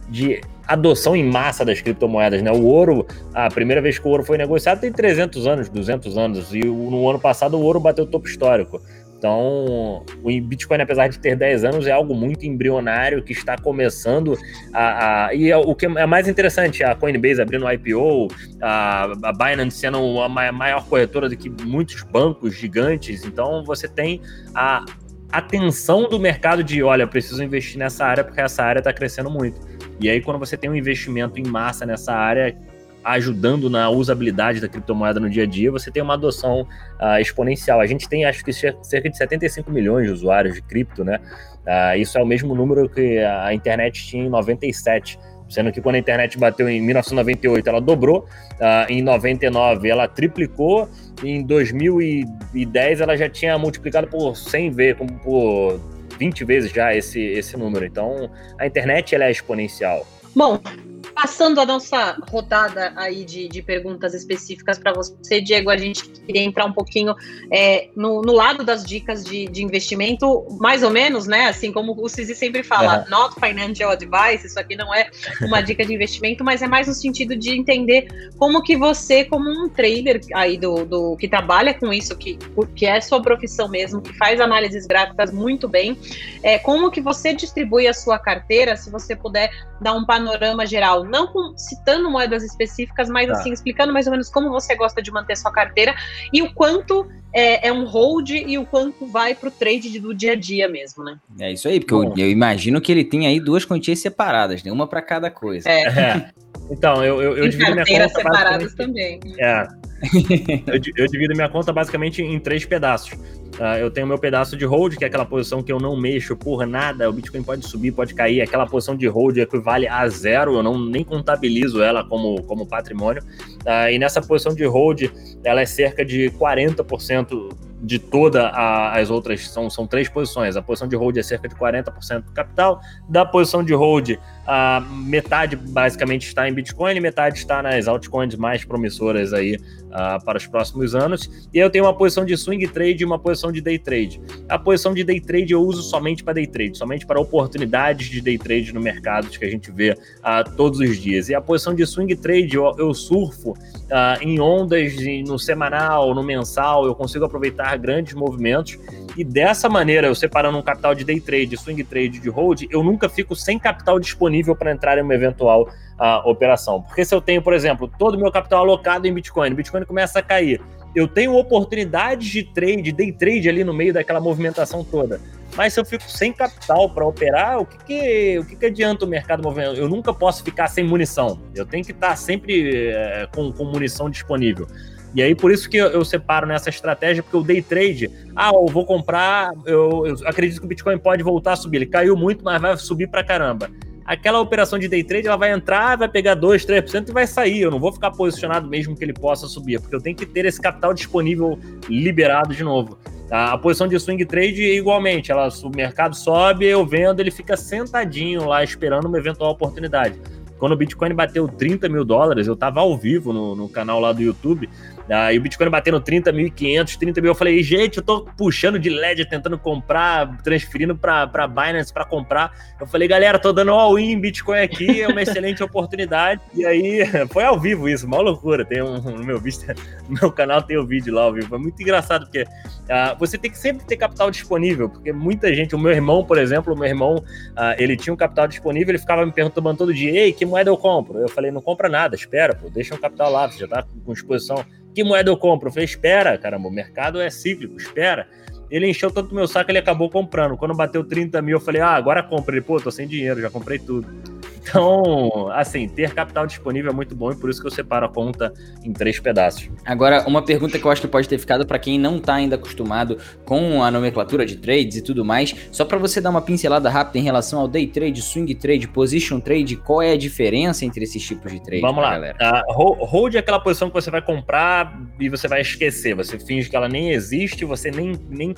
de adoção em massa das criptomoedas, né? O ouro, a primeira vez que o ouro foi negociado tem 300 anos, 200 anos, e no ano passado o ouro bateu o topo histórico. Então, o Bitcoin, apesar de ter 10 anos, é algo muito embrionário que está começando a. a e é o que é mais interessante, a Coinbase abrindo IPO, a, a Binance sendo a maior corretora do que muitos bancos gigantes. Então, você tem a atenção do mercado de: olha, preciso investir nessa área porque essa área está crescendo muito. E aí, quando você tem um investimento em massa nessa área, ajudando na usabilidade da criptomoeda no dia a dia, você tem uma adoção uh, exponencial. A gente tem, acho que, cerca de 75 milhões de usuários de cripto, né? Uh, isso é o mesmo número que a internet tinha em 97. sendo que quando a internet bateu em 1998 ela dobrou, uh, em 99 ela triplicou, em 2010 ela já tinha multiplicado por 100 vezes, como por 20 vezes já esse, esse número. Então a internet ela é exponencial. Bom, passando a nossa rodada aí de, de perguntas específicas para você, Diego, a gente queria entrar um pouquinho é, no, no, lado das dicas de, de, investimento, mais ou menos, né? Assim como o Cizi sempre fala, not financial advice, isso aqui não é uma dica de investimento, mas é mais no sentido de entender como que você, como um trader aí do, do que trabalha com isso, que, que é sua profissão mesmo, que faz análises gráficas muito bem, é, como que você distribui a sua carteira, se você puder dar um panorama geral não com, citando moedas específicas, mas tá. assim, explicando mais ou menos como você gosta de manter sua carteira e o quanto é, é um hold e o quanto vai para o trade do dia a dia mesmo, né? É isso aí, porque eu, eu, imagino que ele tem aí duas quantias separadas, né? Uma para cada coisa. É. Então, eu, eu, eu divido minha conta. separadas também. É. eu, eu divido minha conta basicamente em três pedaços. Uh, eu tenho meu pedaço de hold, que é aquela posição que eu não mexo por nada. O Bitcoin pode subir, pode cair. Aquela posição de hold equivale a zero. Eu não nem contabilizo ela como, como patrimônio. Uh, e nessa posição de hold, ela é cerca de 40% de todas as outras, são, são três posições. A posição de hold é cerca de 40% do capital. Da posição de hold, a metade basicamente está em Bitcoin, metade está nas altcoins mais promissoras aí uh, para os próximos anos. E eu tenho uma posição de swing trade e uma posição de day trade. A posição de day trade eu uso somente para day trade, somente para oportunidades de day trade no mercado que a gente vê uh, todos os dias. E a posição de swing trade eu, eu surfo uh, em ondas no semanal, no mensal, eu consigo aproveitar grandes movimentos. E dessa maneira, eu separando um capital de day trade, swing trade de hold, eu nunca fico sem capital disponível para entrar em uma eventual uh, operação. Porque se eu tenho, por exemplo, todo o meu capital alocado em Bitcoin, Bitcoin começa a cair, eu tenho oportunidades de trade, day trade ali no meio daquela movimentação toda. Mas se eu fico sem capital para operar, o que que, o que que adianta o mercado movimentar? Eu nunca posso ficar sem munição. Eu tenho que estar sempre é, com, com munição disponível. E aí, por isso que eu, separo nessa estratégia, porque o day trade, ah, eu vou comprar, eu, eu, acredito que o Bitcoin pode voltar a subir. Ele caiu muito, mas vai subir pra caramba. Aquela operação de day trade, ela vai entrar, vai pegar 2, 3% e vai sair. Eu não vou ficar posicionado mesmo que ele possa subir, porque eu tenho que ter esse capital disponível liberado de novo. A posição de swing trade, igualmente, ela, o mercado sobe, eu vendo, ele fica sentadinho lá esperando uma eventual oportunidade. Quando o Bitcoin bateu 30 mil dólares, eu estava ao vivo no, no canal lá do YouTube, Aí o Bitcoin batendo 30.500, 30 mil. Eu falei, gente, eu tô puxando de LED, tentando comprar, transferindo para Binance para comprar. Eu falei, galera, tô dando all-in Bitcoin aqui, é uma excelente oportunidade. E aí, foi ao vivo isso, uma loucura. Tem um, no meu vídeo, no meu canal tem o um vídeo lá ao vivo. Foi muito engraçado, porque uh, você tem que sempre ter capital disponível, porque muita gente, o meu irmão, por exemplo, o meu irmão, uh, ele tinha um capital disponível, ele ficava me perguntando todo dia, ei, que moeda eu compro? Eu falei, não compra nada, espera, pô, deixa um capital lá, você já tá com disposição que moeda eu compro? Eu falei, espera, caramba, o mercado é cíclico, espera. Ele encheu tanto meu saco, ele acabou comprando. Quando bateu 30 mil, eu falei, ah, agora compra. Ele, pô, tô sem dinheiro, já comprei tudo. Então, assim, ter capital disponível é muito bom e por isso que eu separo a conta em três pedaços. Agora, uma pergunta que eu acho que pode ter ficado para quem não está ainda acostumado com a nomenclatura de trades e tudo mais, só para você dar uma pincelada rápida em relação ao day trade, swing trade, position trade, qual é a diferença entre esses tipos de trade? Vamos lá. Galera? Uh, hold é aquela posição que você vai comprar e você vai esquecer. Você finge que ela nem existe, você nem, nem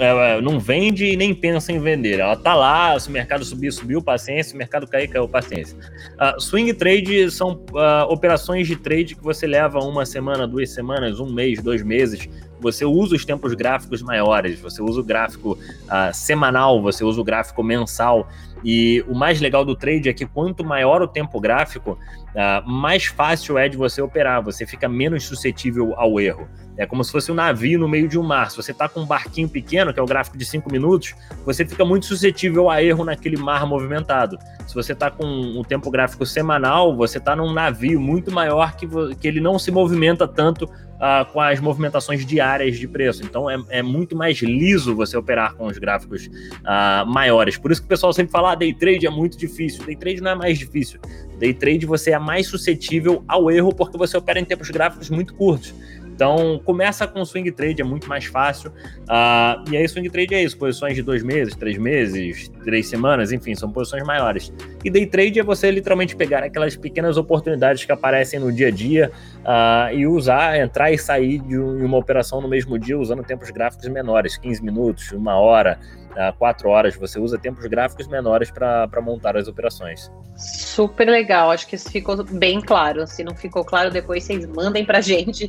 é, não vende e nem pensa em vender. Ela tá lá, se o mercado subir, subiu, paciência, se o mercado cair, caiu, paciência. Uh, swing trade são uh, operações de trade que você leva uma semana, duas semanas, um mês, dois meses. Você usa os tempos gráficos maiores, você usa o gráfico uh, semanal, você usa o gráfico mensal. E o mais legal do trade é que quanto maior o tempo gráfico, uh, mais fácil é de você operar, você fica menos suscetível ao erro. É como se fosse um navio no meio de um mar. Se você está com um barquinho pequeno, que é o gráfico de 5 minutos, você fica muito suscetível a erro naquele mar movimentado. Se você está com um tempo gráfico semanal, você está num navio muito maior que, que ele não se movimenta tanto uh, com as movimentações diárias de preço. Então é, é, muito mais liso você operar com os gráficos uh, maiores. Por isso que o pessoal sempre fala: ah, day trade é muito difícil. Day trade não é mais difícil. Day trade você é mais suscetível ao erro porque você opera em tempos gráficos muito curtos. Então, começa com swing trade, é muito mais fácil. Uh, e aí, swing trade é isso: posições de dois meses, três meses, três semanas, enfim, são posições maiores. E day trade é você literalmente pegar aquelas pequenas oportunidades que aparecem no dia a dia uh, e usar, entrar e sair de uma operação no mesmo dia usando tempos gráficos menores 15 minutos, uma hora a quatro horas, você usa tempos gráficos menores para montar as operações. Super legal, acho que isso ficou bem claro. Se não ficou claro, depois vocês mandem para gente,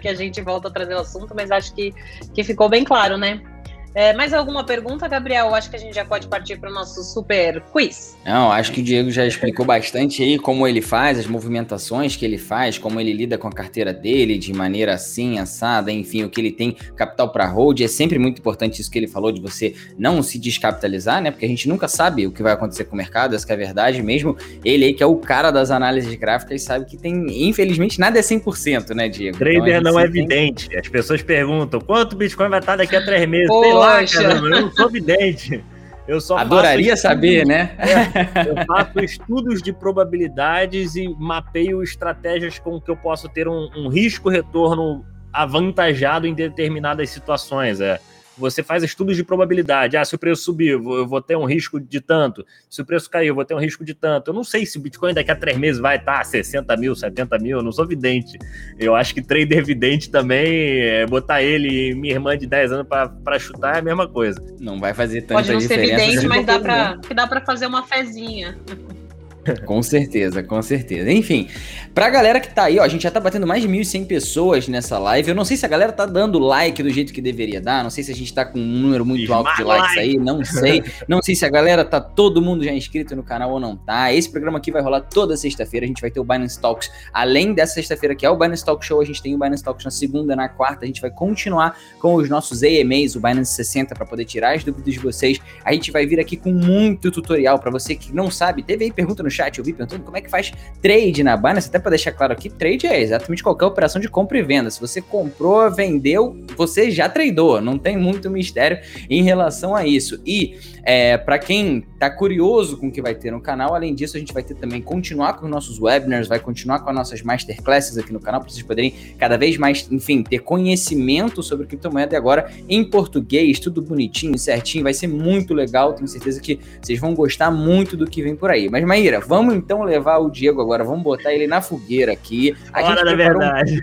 que a gente volta a trazer o assunto, mas acho que, que ficou bem claro, né? É, mais alguma pergunta, Gabriel? Acho que a gente já pode partir para o nosso super quiz. Não, acho que o Diego já explicou bastante aí como ele faz, as movimentações que ele faz, como ele lida com a carteira dele de maneira assim, assada, enfim, o que ele tem capital para hold. É sempre muito importante isso que ele falou de você não se descapitalizar, né? Porque a gente nunca sabe o que vai acontecer com o mercado, essa é a verdade mesmo. Ele aí que é o cara das análises gráficas sabe que tem, infelizmente, nada é 100%, né, Diego? Trader então, não é tem... evidente. As pessoas perguntam quanto o Bitcoin vai estar daqui a três meses. Pô, lá, caramba, eu não sou vidente. Eu só Adoraria saber, né? É, eu faço estudos de probabilidades e mapeio estratégias com que eu posso ter um, um risco-retorno avantajado em determinadas situações. É você faz estudos de probabilidade. Ah, se o preço subir, eu vou ter um risco de tanto. Se o preço cair, eu vou ter um risco de tanto. Eu não sei se o Bitcoin daqui a três meses vai estar 60 mil, 70 mil. Eu não sou vidente. Eu acho que trader vidente também, é, botar ele e minha irmã de 10 anos para chutar é a mesma coisa. Não vai fazer tanta diferença. Pode não ser vidente, mas dá para dá para fazer uma fezinha. com certeza, com certeza. Enfim, pra galera que tá aí, ó, a gente já tá batendo mais de 1.100 pessoas nessa live. Eu não sei se a galera tá dando like do jeito que deveria dar, não sei se a gente tá com um número muito alto de likes aí, não sei. Não sei se a galera tá todo mundo já inscrito no canal ou não tá. Esse programa aqui vai rolar toda sexta-feira, a gente vai ter o Binance Talks. Além dessa sexta-feira que é o Binance Talk Show, a gente tem o Binance Talks na segunda, na quarta, a gente vai continuar com os nossos AMAs, o Binance 60 para poder tirar as dúvidas de vocês. A gente vai vir aqui com muito tutorial para você que não sabe. Teve aí pergunta no chat, eu vi perguntando como é que faz trade na Binance, até para deixar claro aqui, trade é exatamente qualquer operação de compra e venda. Se você comprou, vendeu, você já tradou, não tem muito mistério em relação a isso. E é, para quem tá curioso com o que vai ter no canal, além disso, a gente vai ter também continuar com os nossos webinars, vai continuar com as nossas masterclasses aqui no canal, para vocês poderem cada vez mais, enfim, ter conhecimento sobre criptomoeda e agora em português, tudo bonitinho, certinho, vai ser muito legal, tenho certeza que vocês vão gostar muito do que vem por aí. Mas Maíra, vamos então levar o Diego agora, vamos botar ele na fogueira aqui. A hora da verdade.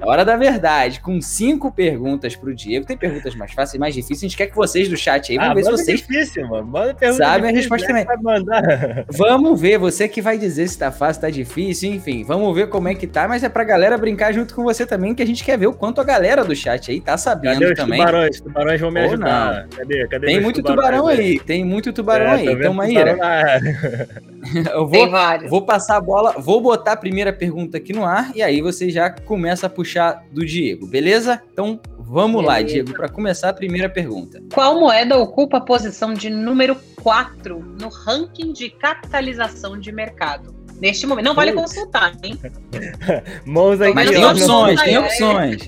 Um... hora da verdade, com cinco perguntas pro Diego. Tem perguntas mais fáceis, mais difíceis. A gente quer que vocês do chat aí, vamos ah, ver se vocês difícil, mano. Sabe a resposta também. Vamos ver, você que vai dizer se tá fácil, tá difícil, enfim. Vamos ver como é que tá, mas é pra galera brincar junto com você também, que a gente quer ver o quanto a galera do chat aí tá sabendo Cadê também. Tubarões, tubarões vão me ajudar. Cadê? Cadê Tem muito tubarão aí? tem muito tubarão é, aí. Então, Maíra. eu vou, vou passar a bola, vou botar a primeira pergunta aqui no ar e aí você já começa a puxar do Diego, beleza? Então vamos beleza. lá, Diego, para começar a primeira pergunta. Qual moeda ocupa a posição de número 4 no ranking de capitalização de mercado? Neste momento. Não vale consultar, hein? Mãos aqui. Mas tem opções, tem opções.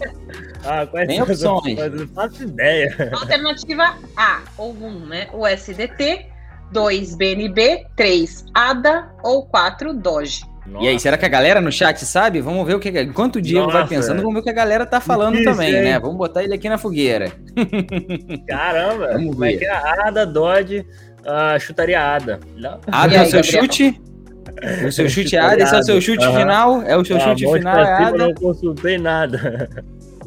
Ah, quais tem opções. opções? Não faço ideia. Alternativa A, ou 1, né? O SDT. 2 BNB, 3 ADA ou 4 Doge. Nossa. E aí, será que a galera no chat sabe? Vamos ver o que. Enquanto o Diego Nossa, vai pensando, vamos ver o que a galera tá falando Isso, também, hein? né? Vamos botar ele aqui na fogueira. Caramba! Vamos ver. Como é que é? Ada, Dodge, uh, chutaria Ada. Ada é o seu Gabriel? chute? O seu chute é Ada, esse é o seu chute uhum. final? É o seu ah, chute final, é Ada? Eu não consultei nada.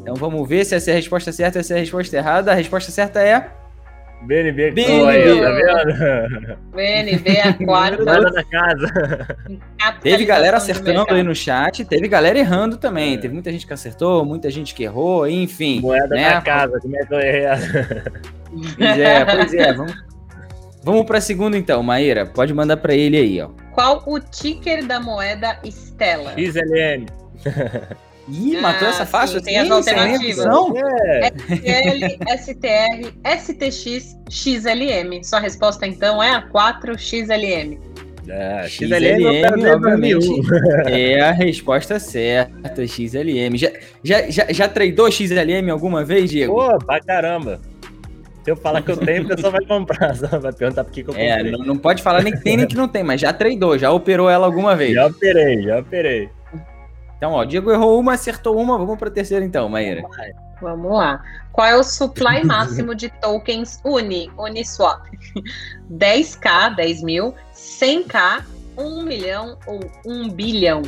Então vamos ver se essa é a resposta certa ou se é a resposta errada. A resposta certa é. BNB, BNB. tá vendo? BNB, a quarta. da casa. Teve galera acertando aí no chat, teve galera errando também. É. Teve muita gente que acertou, muita gente que errou, enfim. Moeda né? da casa, como é que eu errei? Pois é, pois é. Vamos, vamos pra segunda então, Maíra. Pode mandar pra ele aí, ó. Qual o ticker da moeda Stella? XLN. Ih, ah, matou essa faixa? Sim, tem as alternativas. É. SL, STR, STX, XLM. Sua resposta então é a 4XLM. É, XLM, XLM obviamente, é a resposta certa, XLM. Já, já, já, já treinou XLM alguma vez, Diego? Pô, pra caramba. Se eu falar que eu tenho, a pessoa vai comprar. Só vai perguntar por que, que eu é, comprei. É, não, não pode falar nem que tem nem que não tem, mas já treinou, já operou ela alguma vez. Já operei, já operei. Então, ó, Diego errou uma, acertou uma, vamos para a terceira então, Maíra. Vamos lá. Qual é o supply máximo de tokens Uni, Uniswap? 10k, 10 mil, 100k, 1 milhão ou 1 bilhão?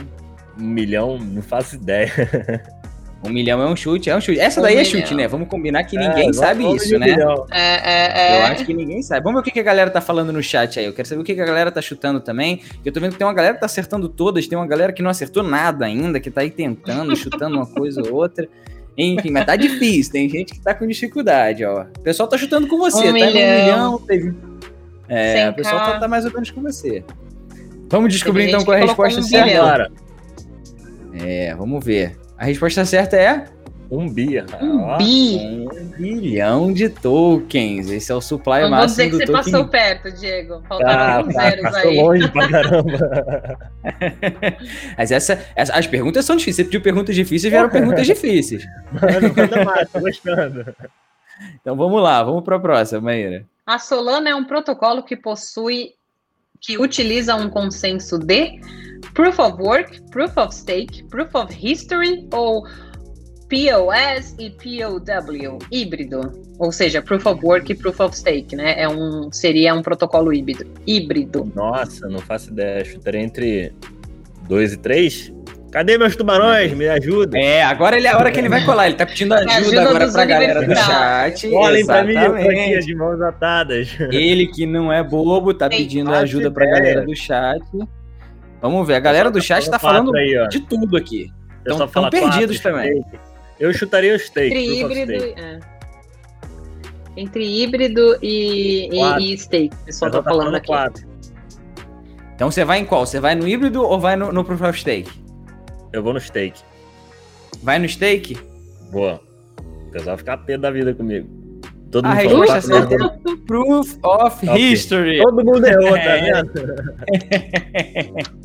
Um milhão, não faço ideia. Um milhão é um chute, é um chute. Essa Um daí é milhão. chute, né? Vamos combinar que É, ninguém vamos- sabe vamos isso, né? milhão. É, é, Eu é. acho que ninguém sabe. Vamos ver o que que a galera tá falando no chat aí. Eu quero saber o que que a galera tá chutando também. Eu tô vendo que tem uma galera que tá acertando todas, tem uma galera que não acertou nada ainda, que tá aí tentando, chutando uma coisa ou outra. Enfim, mas tá difícil. Tem gente que tá com dificuldade, ó. O pessoal tá chutando com você, Um tá? Milhão. milhão, teve. É, 100K. o pessoal tá, tá mais ou menos com você. Vamos descobrir então qual é a resposta um certa. É, vamos ver. A resposta certa é um bi. Um Ó, bi. um bilhão de tokens. Esse é o supply Não vou máximo dizer que do você token passou perto, Diego. Faltaram alguns tá, zeros passou aí. longe pra caramba. Mas essa, essa- as perguntas são difíceis. Você pediu perguntas difíceis, vieram perguntas difíceis. Mano, manda mais, tô gostando. Então vamos lá, vamos para a próxima, Maíra. A Solana é um protocolo que possui, que utiliza um consenso de Proof of Work, Proof of Stake, Proof of History ou POS e POW, híbrido. Ou seja, Proof of Work e Proof of Stake, né? É um, seria um protocolo híbrido. híbrido. Nossa, não faço ideia. Chutaria entre 2 e 3? Cadê meus tubarões? Me ajuda. É, agora ele é a hora que ele vai colar. Ele tá pedindo ajuda, Ajuda agora pra galera do chat. Olhem pra mim, eu tô aqui de mãos atadas. Ele que não é bobo, tá Tem pedindo ajuda pra ideia. galera do chat. Vamos ver, a galera do chat tá falando aí, de tudo aqui. Eu Tão- só tão falo perdidos quatro, também. steak. Eu chutaria o steak. Entre híbrido, stake. é. Entre híbrido e, e, e stake. O pessoal Eu tá tô falando aqui. quatro. Então você vai em qual? Você vai no híbrido ou vai no, no Proof of Stake? Eu vou no steak. Vai no stake? Boa. O pessoal fica pé da vida comigo. Todo A mundo resposta certa é Proof of Ok. History. Todo mundo errou, tá É. vendo?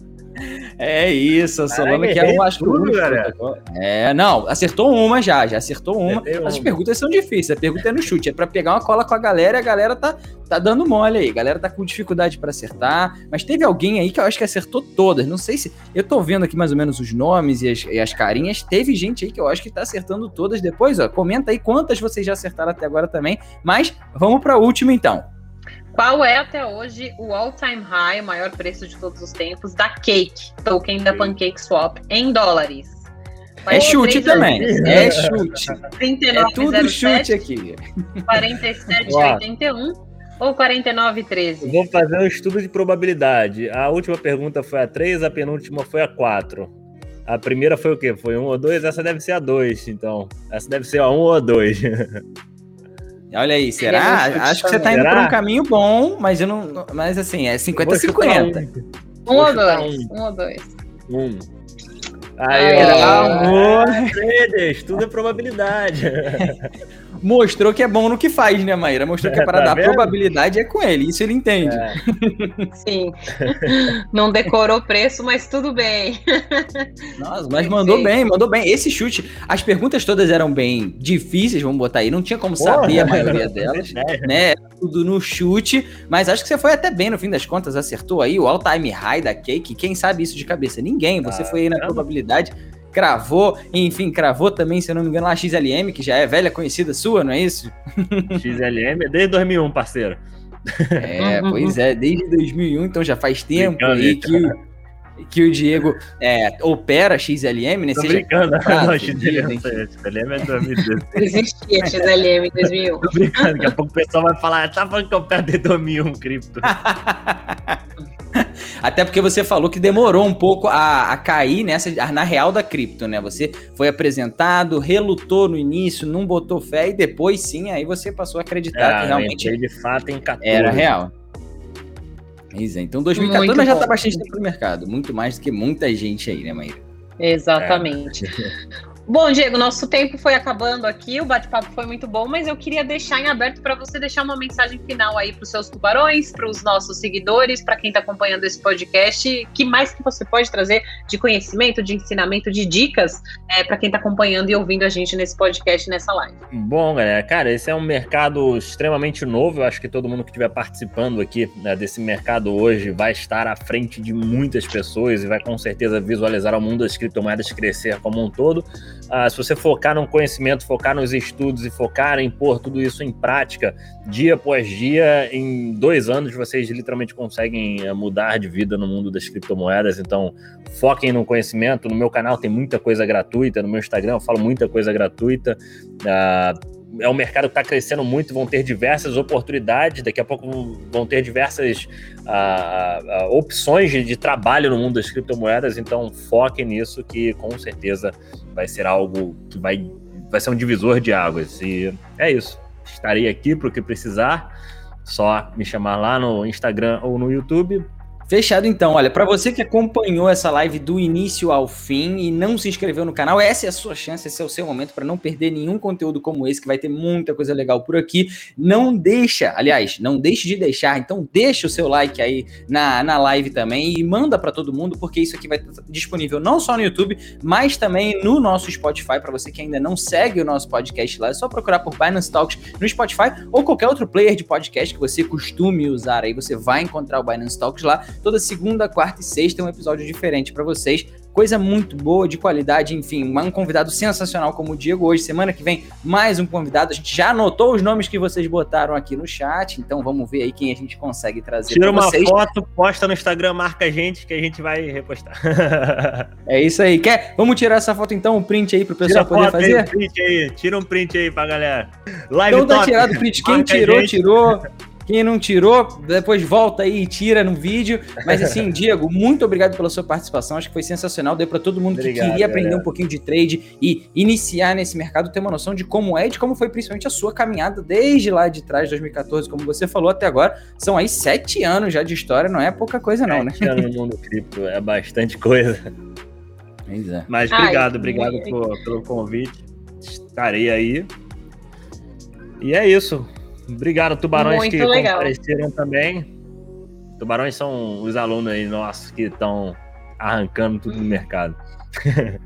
É isso, a Solana que é errei o acho que o tudo. É, não, acertou uma já, já acertou uma. As uma. perguntas são difíceis, a pergunta é no chute, é pra pegar uma cola com a galera e a galera tá, tá dando mole aí. A galera tá com dificuldade pra acertar, mas teve alguém aí que eu acho que acertou todas. Não sei se. Eu tô vendo aqui mais ou menos os nomes e as, e as carinhas. Teve gente aí que eu acho que tá acertando todas depois, ó. Comenta aí quantas vocês já acertaram até agora também. Mas vamos pra última então. Qual é até hoje o all-time high, o maior preço de todos os tempos, da Cake, token da PancakeSwap, em dólares? É chute também. anos. É chute. É 39,07, tudo chute aqui. 47,81 ou 49,13? Eu Vou fazer um estudo de probabilidade. A última pergunta foi a 3, a penúltima foi a 4. A primeira foi o quê? Foi 1 ou 2? Essa deve ser a 2, então. Essa deve ser a 1 ou a 2. Olha aí, é será? um chute Acho que você tá indo por Será? um caminho bom, mas eu não. Mas assim, é 50-50. Um ou chutar dois? Um ou dois? Um. Aí, ó. amor. Tudo é probabilidade. Mostrou que é bom no que faz, né, Maíra? Mostrou que é para Tá dar vendo? probabilidade é com ele. Isso ele entende. É. Sim. Não decorou o preço, mas tudo bem. Nossa, mas mandou Sim. bem, mandou bem. Esse chute, as perguntas todas eram bem difíceis, vamos botar aí. Não tinha como Porra. saber a maioria delas, É. né? Tudo no chute. Mas acho que você foi até bem no fim das contas, acertou aí o all-time high da Cake. Quem sabe isso de cabeça? Ninguém. Você foi aí na Caramba. probabilidade. Cravou, enfim, cravou também, se eu não me engano, lá a XLM, que já é velha conhecida sua, não é isso? XLM é desde 2001, parceiro. É, pois é, desde 2001, então já faz tempo Brincando, aí que o, que o Diego é, opera XLM, né? Tô Seja brincando. comprado, Não, XLM. XLM é 2012. Existia XLM em 2001. Tô brincando, daqui a pouco o pessoal vai falar, tá falando que eu pego desde 2001 cripto. Até porque você falou que demorou um pouco a, a cair nessa na real da cripto, né? Você foi apresentado, relutou no início, não botou fé e depois sim, aí você passou a acreditar que realmente entrei de fato em 14. era real. Pois é, então 2014 Muito mas já bom. tá bastante tempo no mercado, muito mais do que muita gente aí, né, Maíra? Exatamente. Bom, Diego, nosso tempo foi acabando aqui, o bate-papo foi muito bom, mas eu queria deixar em aberto para você deixar uma mensagem final aí para os seus tubarões, para os nossos seguidores, para quem está acompanhando esse podcast. Que mais que você pode trazer de conhecimento, de ensinamento, de dicas é, para quem está acompanhando e ouvindo a gente nesse podcast, nessa live? Bom, galera, cara, esse é um mercado extremamente novo. Eu acho que todo mundo que estiver participando aqui né, desse mercado hoje vai estar à frente de muitas pessoas e vai com certeza visualizar o mundo das criptomoedas crescer como um todo. Ah, se você focar no conhecimento, focar nos estudos e focar em pôr tudo isso em prática, dia após dia, em dois anos vocês literalmente conseguem eh, mudar de vida no mundo das criptomoedas. Então, foquem no conhecimento. No meu canal tem muita coisa gratuita, no meu Instagram eu falo muita coisa gratuita. Ah, é um mercado que está crescendo muito, vão ter diversas oportunidades, daqui a pouco vão ter diversas uh, opções de, de, trabalho no mundo das criptomoedas, então foquem nisso que com certeza vai ser algo que vai, vai ser um divisor de águas. E é isso. Estarei aqui para o que precisar. Só me chamar lá no Instagram ou no YouTube. Fechado então. Olha, para você que acompanhou essa live do início ao fim e não se inscreveu no canal, essa é a sua chance, esse é o seu momento para não perder nenhum conteúdo como esse, que vai ter muita coisa legal por aqui. Não deixa, aliás, não deixe de deixar, então deixa o seu like aí na, na live também e manda para todo mundo, porque isso aqui vai estar disponível não só no YouTube, mas também no nosso Spotify, para você que ainda não segue o nosso podcast lá, é só procurar por Binance Talks no Spotify ou qualquer outro player de podcast que você costume usar aí, você vai encontrar o Binance Talks lá Toda segunda, quarta e sexta é um episódio diferente para vocês. Coisa muito boa, de qualidade, enfim, um convidado sensacional como o Diego hoje. Semana que vem, mais um convidado. A gente já anotou os nomes que vocês botaram aqui no chat, então vamos ver aí quem a gente consegue trazer. Tira uma vocês. foto, posta no Instagram, marca a gente que a gente vai repostar. é isso aí. Quer? Vamos tirar essa foto então, um print aí pro pessoal Tira poder fazer? Aí, print aí. Tira um print aí pra galera. Live então tá tirado o print. Quem marca tirou, tirou. Quem não tirou, depois volta aí e tira no vídeo. Mas assim, Diego, muito obrigado pela sua participação. Acho que foi sensacional. Deu para todo mundo obrigado, que queria aprender galera. um pouquinho de trade e iniciar nesse mercado ter uma noção de como é e de como foi principalmente a sua caminhada desde lá de trás, 2014, como você falou até agora. São aí sete anos já de história, não é pouca coisa, não, né? Sete anos no mundo cripto é bastante coisa. Pois é. Mas obrigado, Ai, obrigado por, pelo convite. Estarei aí. E é isso. Obrigado, tubarões Muito que legal. compareceram também. Tubarões são os alunos aí nossos que estão arrancando tudo no mercado.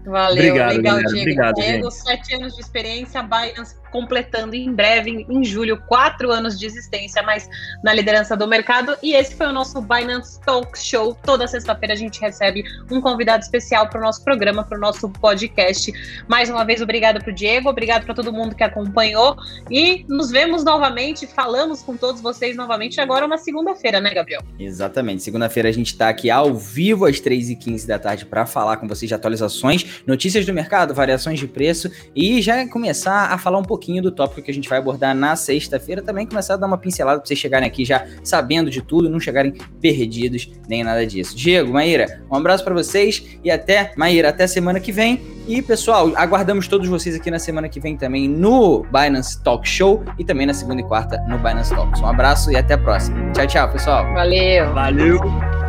Valeu, Obrigado, legal, Diego. Obrigado, Diego, sete anos de experiência, Binance completando em breve, em julho, quatro anos de existência, mas na liderança do mercado. E esse foi o nosso Binance Talk Show. Toda sexta-feira a gente recebe um convidado especial para o nosso programa, para o nosso podcast. Mais uma vez, obrigado para o Diego, obrigado para todo mundo que acompanhou. E nos vemos novamente, falamos com todos vocês novamente agora na segunda-feira, né, Gabriel? Exatamente. Segunda-feira a gente está aqui ao vivo às 3h15 da tarde para falar com vocês de atualizações, notícias do mercado, variações de preço e já começar a falar um pouquinho do tópico que a gente vai abordar na sexta-feira. Também começar a dar uma pincelada para vocês chegarem aqui já sabendo de tudo, não chegarem perdidos nem nada disso. Diego, Maíra, um abraço para vocês e até, Maíra, até semana que vem. E pessoal, aguardamos todos vocês aqui na semana que vem também no Binance Talk Show e também na segunda e quarta no Binance Talks. Um abraço e até a próxima. Tchau, tchau, pessoal. Valeu. Valeu.